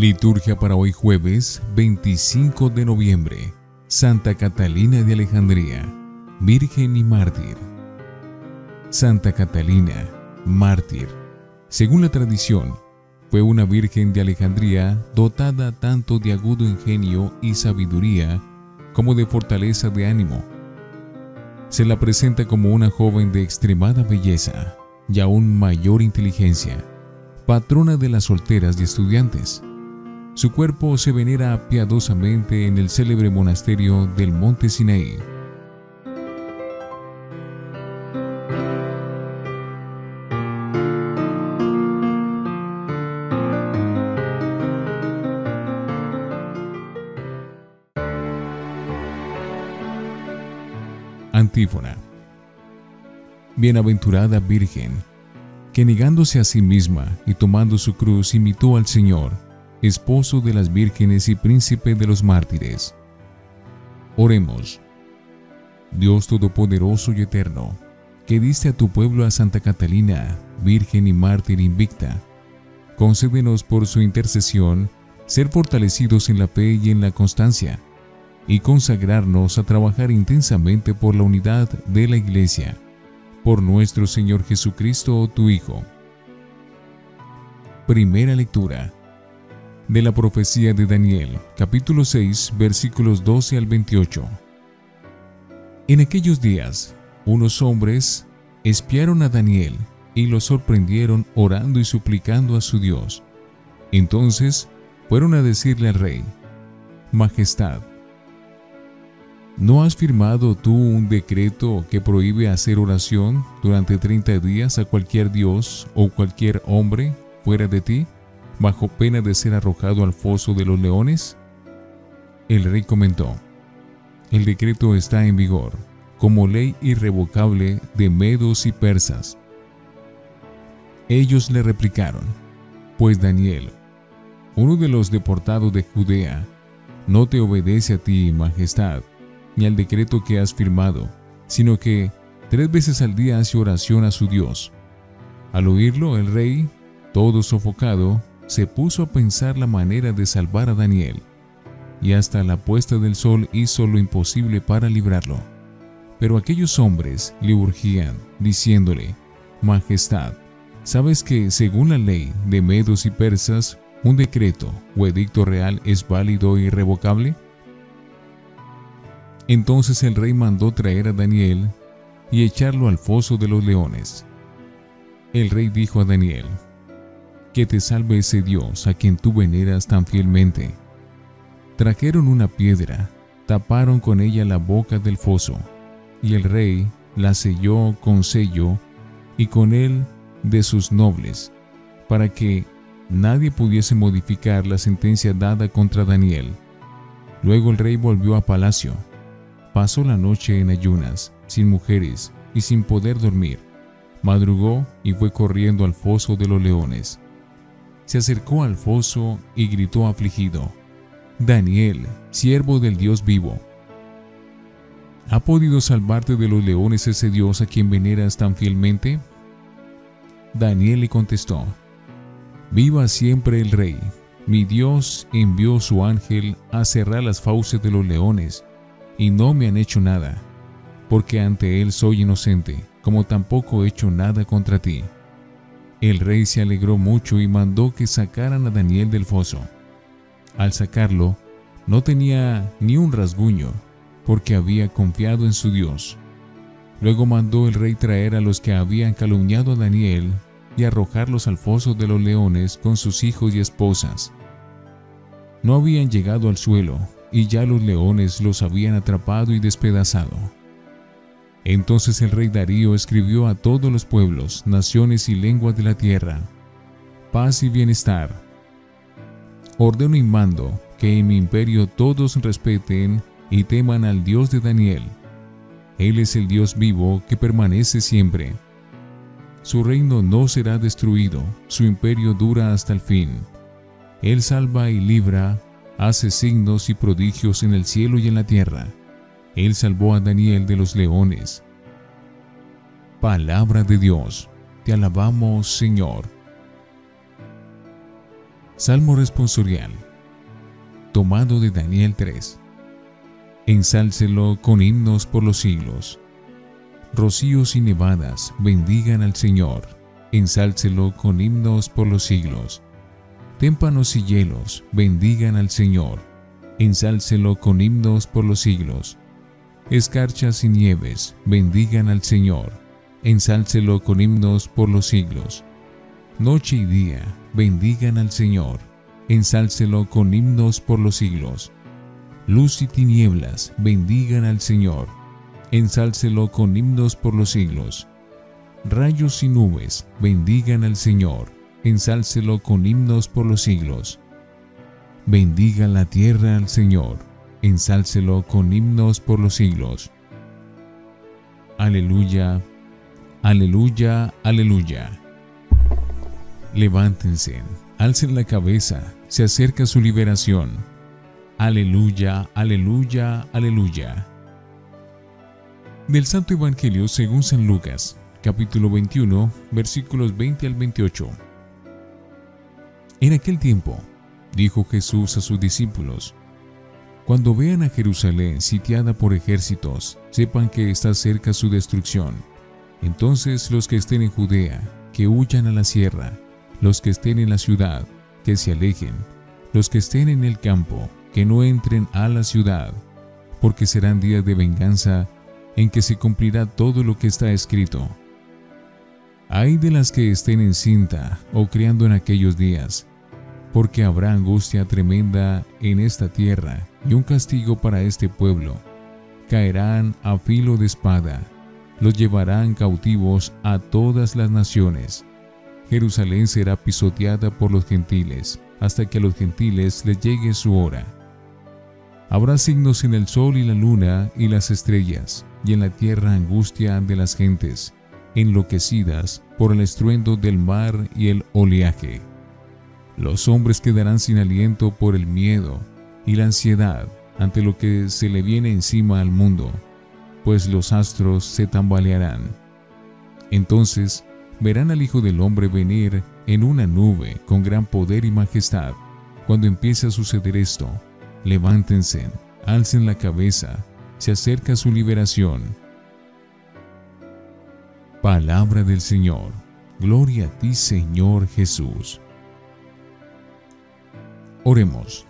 Liturgia para hoy jueves 25 de noviembre. Santa Catalina de Alejandría, Virgen y Mártir. Santa Catalina, mártir. Según la tradición, fue una virgen de Alejandría dotada tanto de agudo ingenio y sabiduría como de fortaleza de ánimo. Se la presenta como una joven de extremada belleza y aún mayor inteligencia, patrona de las solteras y estudiantes su cuerpo se venera piadosamente en el célebre monasterio del Monte Sinaí. Antífona. Bienaventurada Virgen, que negándose a sí misma y tomando su cruz imitó al Señor, esposo de las vírgenes y príncipe de los mártires. Oremos. Dios Todopoderoso y Eterno, que diste a tu pueblo a Santa Catalina, Virgen y mártir invicta, concédenos por su intercesión ser fortalecidos en la fe y en la constancia, y consagrarnos a trabajar intensamente por la unidad de la Iglesia, por nuestro Señor Jesucristo, tu Hijo. Primera lectura de la profecía de Daniel, capítulo 6, versículos 12 al 28. En aquellos días, unos hombres espiaron a Daniel y lo sorprendieron orando y suplicando a su Dios. Entonces fueron a decirle al rey, Majestad, ¿no has firmado tú un decreto que prohíbe hacer oración durante 30 días a cualquier Dios o cualquier hombre fuera de ti? Bajo pena de ser arrojado al foso de los leones? El rey comentó, el decreto está en vigor, como ley irrevocable de medos y persas. Ellos le replicaron, pues Daniel, uno de los deportados de Judea, no te obedece a ti, majestad, ni al decreto que has firmado, sino que tres veces al día hace oración a su Dios. Al oírlo, el rey, todo sofocado, se puso a pensar la manera de salvar a Daniel, y hasta la puesta del sol hizo lo imposible para librarlo. Pero aquellos hombres le urgían, diciéndole, Majestad, ¿sabes que según la ley de medos y persas, un decreto o edicto real es válido e irrevocable? Entonces el rey mandó traer a Daniel y echarlo al foso de los leones. El rey dijo a Daniel, que te salve ese Dios a quien tú veneras tan fielmente. Trajeron una piedra, taparon con ella la boca del foso, y el rey la selló con sello y con él de sus nobles, para que nadie pudiese modificar la sentencia dada contra Daniel. Luego el rey volvió a palacio. Pasó la noche en ayunas, sin mujeres y sin poder dormir. Madrugó y fue corriendo al foso de los leones se acercó al foso y gritó afligido, Daniel, siervo del Dios vivo, ¿ha podido salvarte de los leones ese Dios a quien veneras tan fielmente? Daniel le contestó, Viva siempre el rey, mi Dios envió su ángel a cerrar las fauces de los leones, y no me han hecho nada, porque ante él soy inocente, como tampoco he hecho nada contra ti. El rey se alegró mucho y mandó que sacaran a Daniel del foso. Al sacarlo, no tenía ni un rasguño, porque había confiado en su Dios. Luego mandó el rey traer a los que habían calumniado a Daniel y arrojarlos al foso de los leones con sus hijos y esposas. No habían llegado al suelo, y ya los leones los habían atrapado y despedazado. Entonces el rey Darío escribió a todos los pueblos, naciones y lenguas de la tierra, paz y bienestar. Ordeno y mando que en mi imperio todos respeten y teman al Dios de Daniel. Él es el Dios vivo que permanece siempre. Su reino no será destruido, su imperio dura hasta el fin. Él salva y libra, hace signos y prodigios en el cielo y en la tierra él salvó a Daniel de los leones. Palabra de Dios, te alabamos Señor. Salmo responsorial, tomado de Daniel 3. Ensálcelo con himnos por los siglos. Rocíos y nevadas bendigan al Señor. Ensálcelo con himnos por los siglos. Témpanos y hielos bendigan al Señor. Ensálcelo con himnos por los siglos. Escarchas y nieves bendigan al Señor. Ensálcelo con himnos por los siglos. Noche y día bendigan al Señor, ensálcelo con himnos por los siglos. Luz y tinieblas, bendigan al Señor, ensálcelo con himnos por los siglos. Rayos y nubes, bendigan al Señor, ensálcelo con himnos por los siglos. Bendiga la tierra al Señor, ensálcelo con himnos por los siglos. Aleluya, aleluya, aleluya. Levántense, alcen la cabeza, se acerca su liberación. Aleluya, aleluya, aleluya. Del Santo Evangelio según San Lucas, capítulo 21, versículos 20 al 28. En aquel tiempo, dijo Jesús a sus discípulos, Cuando vean a Jerusalén sitiada por ejércitos, sepan que está cerca su destrucción. Entonces los que estén en Judea, que huyan a la sierra, los que estén en la ciudad, que se alejen, los que estén en el campo, que no entren a la ciudad, porque serán días de venganza en que se cumplirá todo lo que está escrito. Hay de las que estén en cinta o criando en aquellos días, porque habrá angustia tremenda en esta tierra y un castigo para este pueblo. Caerán a filo de espada, los llevarán cautivos a todas las naciones Jerusalén será pisoteada por los gentiles, hasta que a los gentiles les llegue su hora. Habrá signos en el sol y la luna y las estrellas, y en la tierra angustia de las gentes, enloquecidas por el estruendo del mar y el oleaje. Los hombres quedarán sin aliento por el miedo y la ansiedad ante lo que se le viene encima al mundo, pues los astros se tambalearán. Entonces verán al Hijo del Hombre venir en una nube con gran poder y majestad. Cuando empiece a suceder esto, levántense, alcen la cabeza, se acerca su liberación. Palabra del Señor. Gloria a ti, Señor Jesús. Oremos.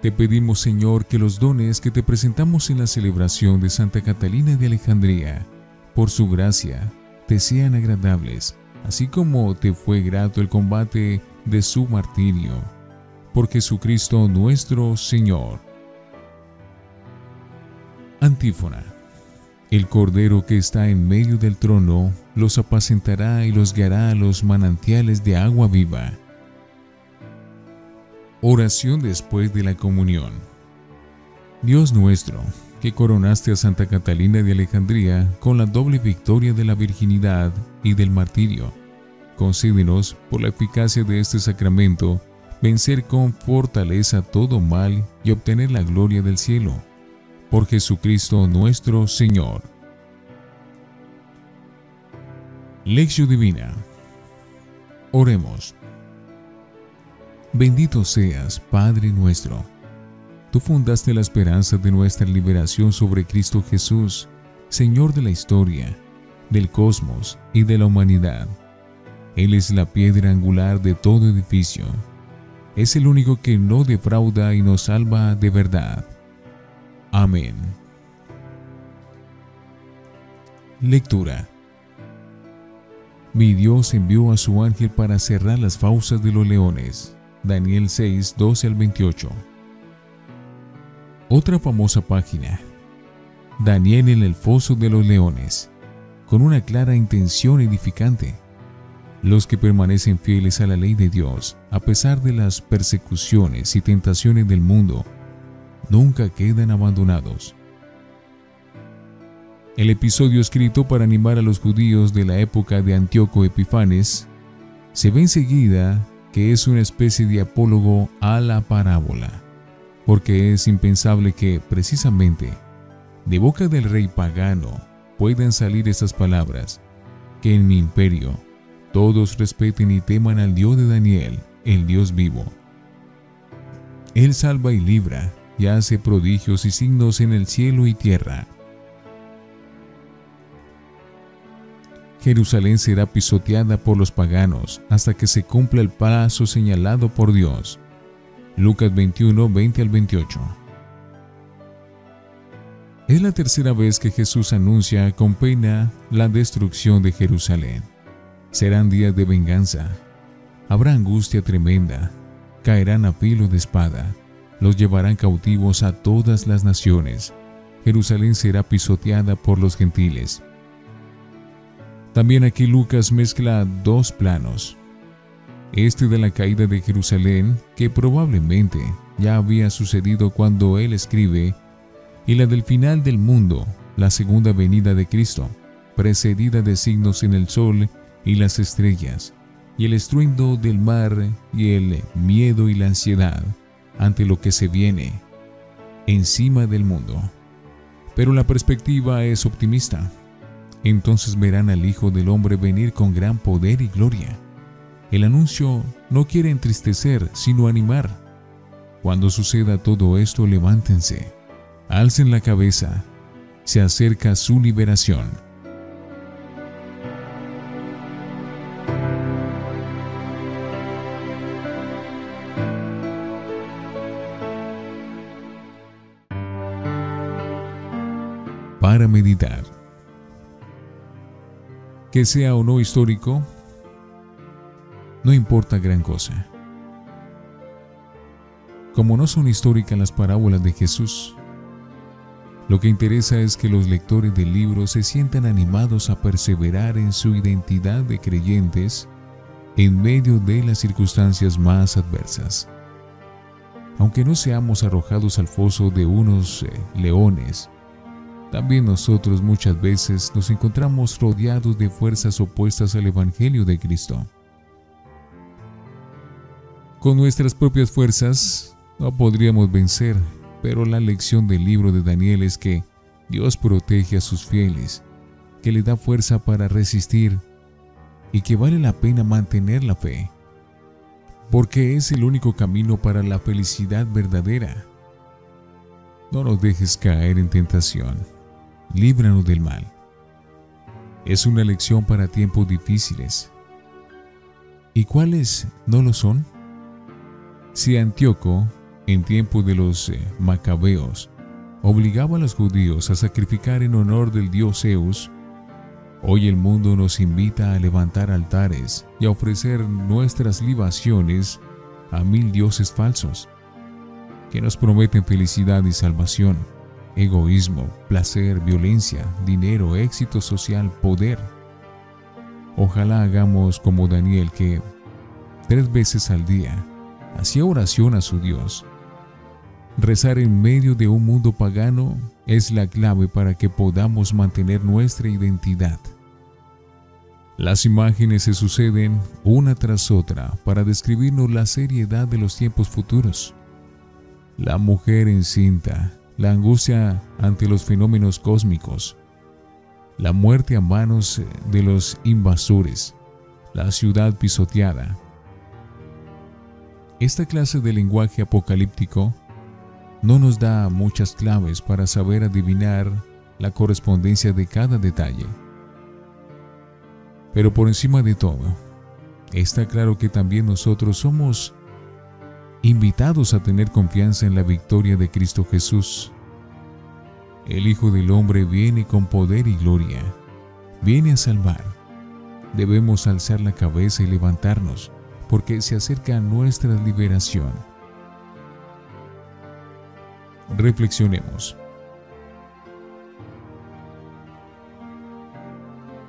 Te pedimos, Señor, que los dones que te presentamos en la celebración de Santa Catalina de Alejandría, por su gracia, te sean agradables, así como te fue grato el combate de su martirio. Por Jesucristo nuestro Señor. Antífona. El Cordero que está en medio del trono los apacentará y los guiará a los manantiales de agua viva. Oración después de la comunión. Dios nuestro, que coronaste a Santa Catalina de Alejandría con la doble victoria de la virginidad y del martirio. Concédenos, por la eficacia de este sacramento, vencer con fortaleza todo mal y obtener la gloria del cielo. Por Jesucristo nuestro Señor. Lección Divina. Oremos. Bendito seas, Padre nuestro Tú fundaste la esperanza de nuestra liberación sobre Cristo Jesús, Señor de la historia, del cosmos y de la humanidad. Él es la piedra angular de todo edificio. Es el único que no defrauda y nos salva de verdad. Amén. Lectura. Mi Dios envió a su ángel para cerrar las fauces de los leones. Daniel 6, 12 al 28. Otra famosa página, Daniel en el foso de los leones, con una clara intención edificante. Los que permanecen fieles a la ley de Dios, a pesar de las persecuciones y tentaciones del mundo, nunca quedan abandonados. El episodio escrito para animar a los judíos de la época de Antíoco Epifanes se ve enseguida que es una especie de apólogo a la parábola porque es impensable que, precisamente, de boca del rey pagano puedan salir estas palabras, que en mi imperio todos respeten y teman al Dios de Daniel, el Dios vivo. Él salva y libra, y hace prodigios y signos en el cielo y tierra. Jerusalén será pisoteada por los paganos hasta que se cumpla el paso señalado por Dios. Lucas 21, 20 al 28. Es la tercera vez que Jesús anuncia con pena la destrucción de Jerusalén. Serán días de venganza. Habrá angustia tremenda. Caerán a filo de espada. Los llevarán cautivos a todas las naciones. Jerusalén será pisoteada por los gentiles. También aquí Lucas mezcla dos planos. Este de la caída de Jerusalén, que probablemente ya había sucedido cuando él escribe y la del final del mundo, la segunda venida de Cristo, precedida de signos en el sol y las estrellas, y el estruendo del mar y el miedo y la ansiedad ante lo que se viene encima del mundo. Pero la perspectiva es optimista. Entonces verán al Hijo del Hombre venir con gran poder y gloria. El anuncio no quiere entristecer, sino animar. Cuando suceda todo esto, levántense Alcen la cabeza. Se acerca su liberación. Para meditar. Que sea o no histórico, no importa gran cosa. Como no son históricas las parábolas de Jesús, lo que interesa es que los lectores del libro se sientan animados a perseverar en su identidad de creyentes en medio de las circunstancias más adversas. Aunque no seamos arrojados al foso de unos eh, leones, también nosotros muchas veces nos encontramos rodeados de fuerzas opuestas al Evangelio de Cristo. Con nuestras propias fuerzas no podríamos vencer pero la lección del libro de Daniel es que Dios protege a sus fieles, que le da fuerza para resistir y que vale la pena mantener la fe, porque es el único camino para la felicidad verdadera. No nos dejes caer en tentación, líbranos del mal. Es una lección para tiempos difíciles. ¿Y cuáles no lo son? Si Antíoco en tiempo de los eh, macabeos, obligaba a los judíos a sacrificar en honor del dios Zeus, hoy el mundo nos invita a levantar altares y a ofrecer nuestras libaciones a mil dioses falsos, que nos prometen felicidad y salvación, egoísmo, placer, violencia, dinero, éxito social, poder. Ojalá hagamos como Daniel que tres veces al día hacía oración a su Dios Rezar en medio de un mundo pagano es la clave para que podamos mantener nuestra identidad. Las imágenes se suceden una tras otra para describirnos la seriedad de los tiempos futuros. La mujer encinta, la angustia ante los fenómenos cósmicos, la muerte a manos de los invasores, la ciudad pisoteada. Esta clase de lenguaje apocalíptico no nos da muchas claves para saber adivinar la correspondencia de cada detalle. Pero por encima de todo, está claro que también nosotros somos invitados a tener confianza en la victoria de Cristo Jesús. El Hijo del Hombre viene con poder y gloria, viene a salvar. Debemos alzar la cabeza y levantarnos, porque se acerca nuestra liberación. Reflexionemos.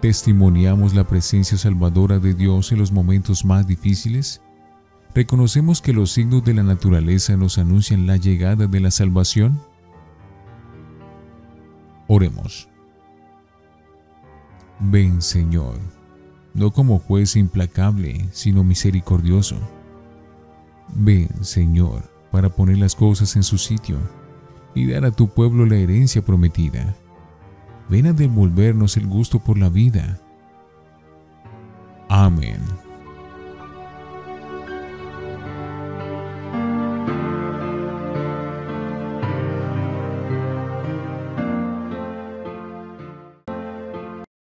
¿Testimoniamos la presencia salvadora de Dios en los momentos más difíciles? ¿Reconocemos que los signos de la naturaleza nos anuncian la llegada de la salvación? Oremos. Ven, Señor, no como juez implacable, sino misericordioso. Ven, Señor, para poner las cosas en su sitio y dar a tu pueblo la herencia prometida. Ven a devolvernos el gusto por la vida. Amén.